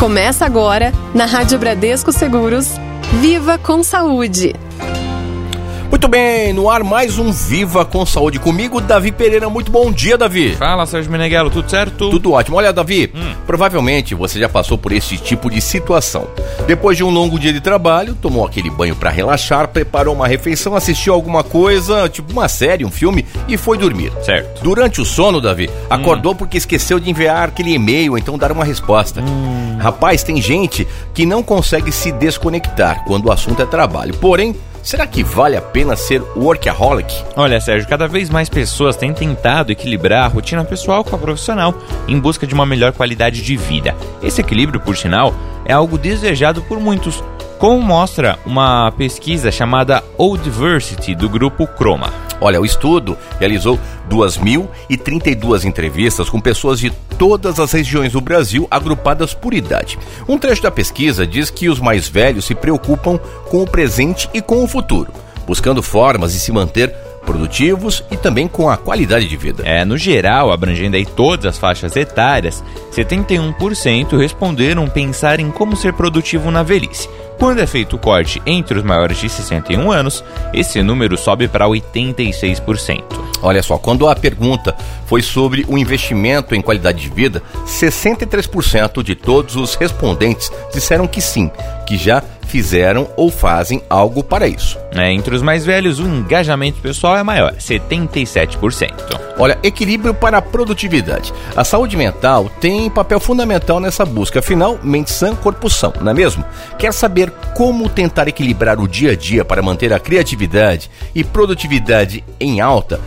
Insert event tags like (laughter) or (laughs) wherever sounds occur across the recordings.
Começa agora, na Rádio Bradesco Seguros, Viva com Saúde. Muito bem, no ar mais um Viva com Saúde comigo, Davi Pereira. Muito bom dia, Davi. Fala, Sérgio Meneghello, tudo certo? Tudo ótimo. Olha, Davi, hum. provavelmente você já passou por esse tipo de situação. Depois de um longo dia de trabalho, tomou aquele banho para relaxar, preparou uma refeição, assistiu alguma coisa, tipo uma série, um filme, e foi dormir. Certo. Durante o sono, Davi, hum. acordou porque esqueceu de enviar aquele e-mail, então dar uma resposta. Hum. Rapaz, tem gente que não consegue se desconectar quando o assunto é trabalho. Porém, Será que vale a pena ser workaholic? Olha, Sérgio, cada vez mais pessoas têm tentado equilibrar a rotina pessoal com a profissional em busca de uma melhor qualidade de vida. Esse equilíbrio, por sinal, é algo desejado por muitos, como mostra uma pesquisa chamada Old Diversity do grupo Chroma. Olha, o estudo realizou 2.032 entrevistas com pessoas de todas as regiões do Brasil agrupadas por idade. Um trecho da pesquisa diz que os mais velhos se preocupam com o presente e com o futuro, buscando formas de se manter produtivos e também com a qualidade de vida. É, no geral, abrangendo aí todas as faixas etárias, 71% responderam pensar em como ser produtivo na velhice. Quando é feito o corte entre os maiores de 61 anos, esse número sobe para 86%. Olha só, quando a pergunta foi sobre o investimento em qualidade de vida, 63% de todos os respondentes disseram que sim, que já fizeram ou fazem algo para isso. É, entre os mais velhos, o engajamento pessoal é maior, 77%. Olha, equilíbrio para a produtividade. A saúde mental tem papel fundamental nessa busca, afinal, mente sã, corpo são, não é mesmo? Quer saber como tentar equilibrar o dia a dia para manter a criatividade e produtividade em alta?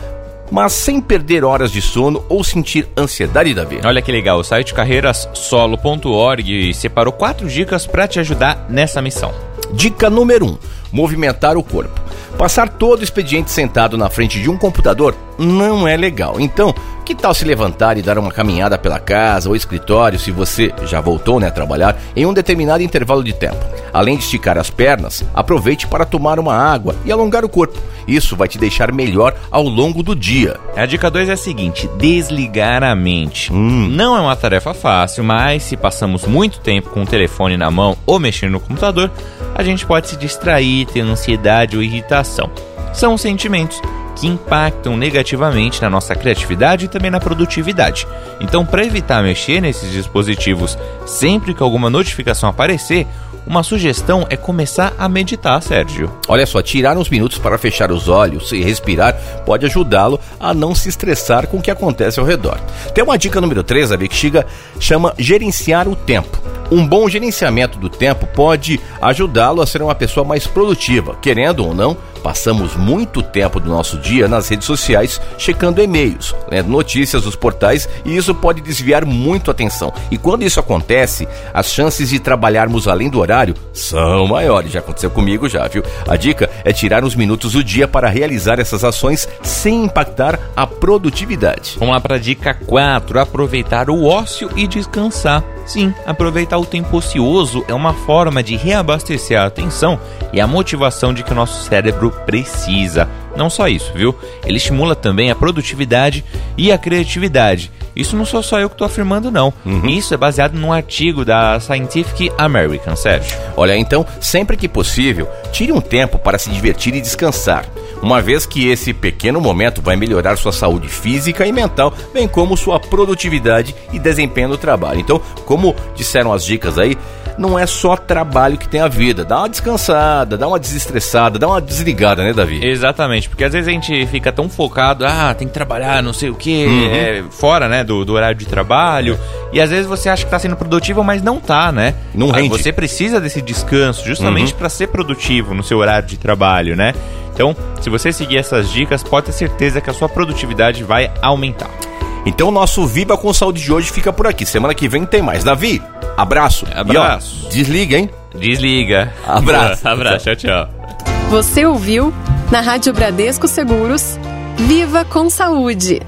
Mas sem perder horas de sono ou sentir ansiedade da vida. Olha que legal, o site carreirassolo.org separou quatro dicas para te ajudar nessa missão. Dica número 1: um, movimentar o corpo. Passar todo o expediente sentado na frente de um computador não é legal. Então, que tal se levantar e dar uma caminhada pela casa ou escritório se você já voltou né, a trabalhar em um determinado intervalo de tempo? Além de esticar as pernas, aproveite para tomar uma água e alongar o corpo. Isso vai te deixar melhor ao longo do dia. A dica 2 é a seguinte: desligar a mente. Hum. Não é uma tarefa fácil, mas se passamos muito tempo com o telefone na mão ou mexendo no computador, a gente pode se distrair, ter ansiedade ou irritação. São sentimentos que impactam negativamente na nossa criatividade e também na produtividade. Então, para evitar mexer nesses dispositivos sempre que alguma notificação aparecer, uma sugestão é começar a meditar, Sérgio. Olha só, tirar uns minutos para fechar os olhos e respirar pode ajudá-lo a não se estressar com o que acontece ao redor. Tem uma dica número 3, a Bexiga, chama gerenciar o tempo. Um bom gerenciamento do tempo pode ajudá-lo a ser uma pessoa mais produtiva, querendo ou não Passamos muito tempo do nosso dia nas redes sociais checando e-mails, lendo notícias dos portais e isso pode desviar muito a atenção. E quando isso acontece, as chances de trabalharmos além do horário são maiores. Já aconteceu comigo já, viu? A dica é tirar uns minutos do dia para realizar essas ações sem impactar a produtividade. Vamos lá para a dica 4: aproveitar o ócio e descansar. Sim, aproveitar o tempo ocioso é uma forma de reabastecer a atenção e a motivação de que o nosso cérebro precisa. Não só isso, viu? Ele estimula também a produtividade e a criatividade. Isso não sou só eu que estou afirmando, não. Uhum. Isso é baseado num artigo da Scientific American, Sérgio. Olha, então, sempre que possível, tire um tempo para se divertir e descansar, uma vez que esse pequeno momento vai melhorar sua saúde física e mental, bem como sua produtividade e desempenho no trabalho. Então, como disseram as dicas aí, não é só trabalho que tem a vida. Dá uma descansada, dá uma desestressada, dá uma desligada, né, Davi? Exatamente, porque às vezes a gente fica tão focado, ah, tem que trabalhar, não sei o quê, uhum. é, fora, né, do, do, horário de trabalho. E às vezes você acha que está sendo produtivo, mas não tá, né? Não rende. Você precisa desse descanso justamente uhum. para ser produtivo no seu horário de trabalho, né? Então, se você seguir essas dicas, pode ter certeza que a sua produtividade vai aumentar. Então, o nosso Viva com Saúde de hoje fica por aqui. Semana que vem tem mais. Davi, abraço. Abraço. E, ó, desliga, hein? Desliga. Abraço. (laughs) abraço. Tchau, tchau. Você ouviu na Rádio Bradesco Seguros Viva com Saúde.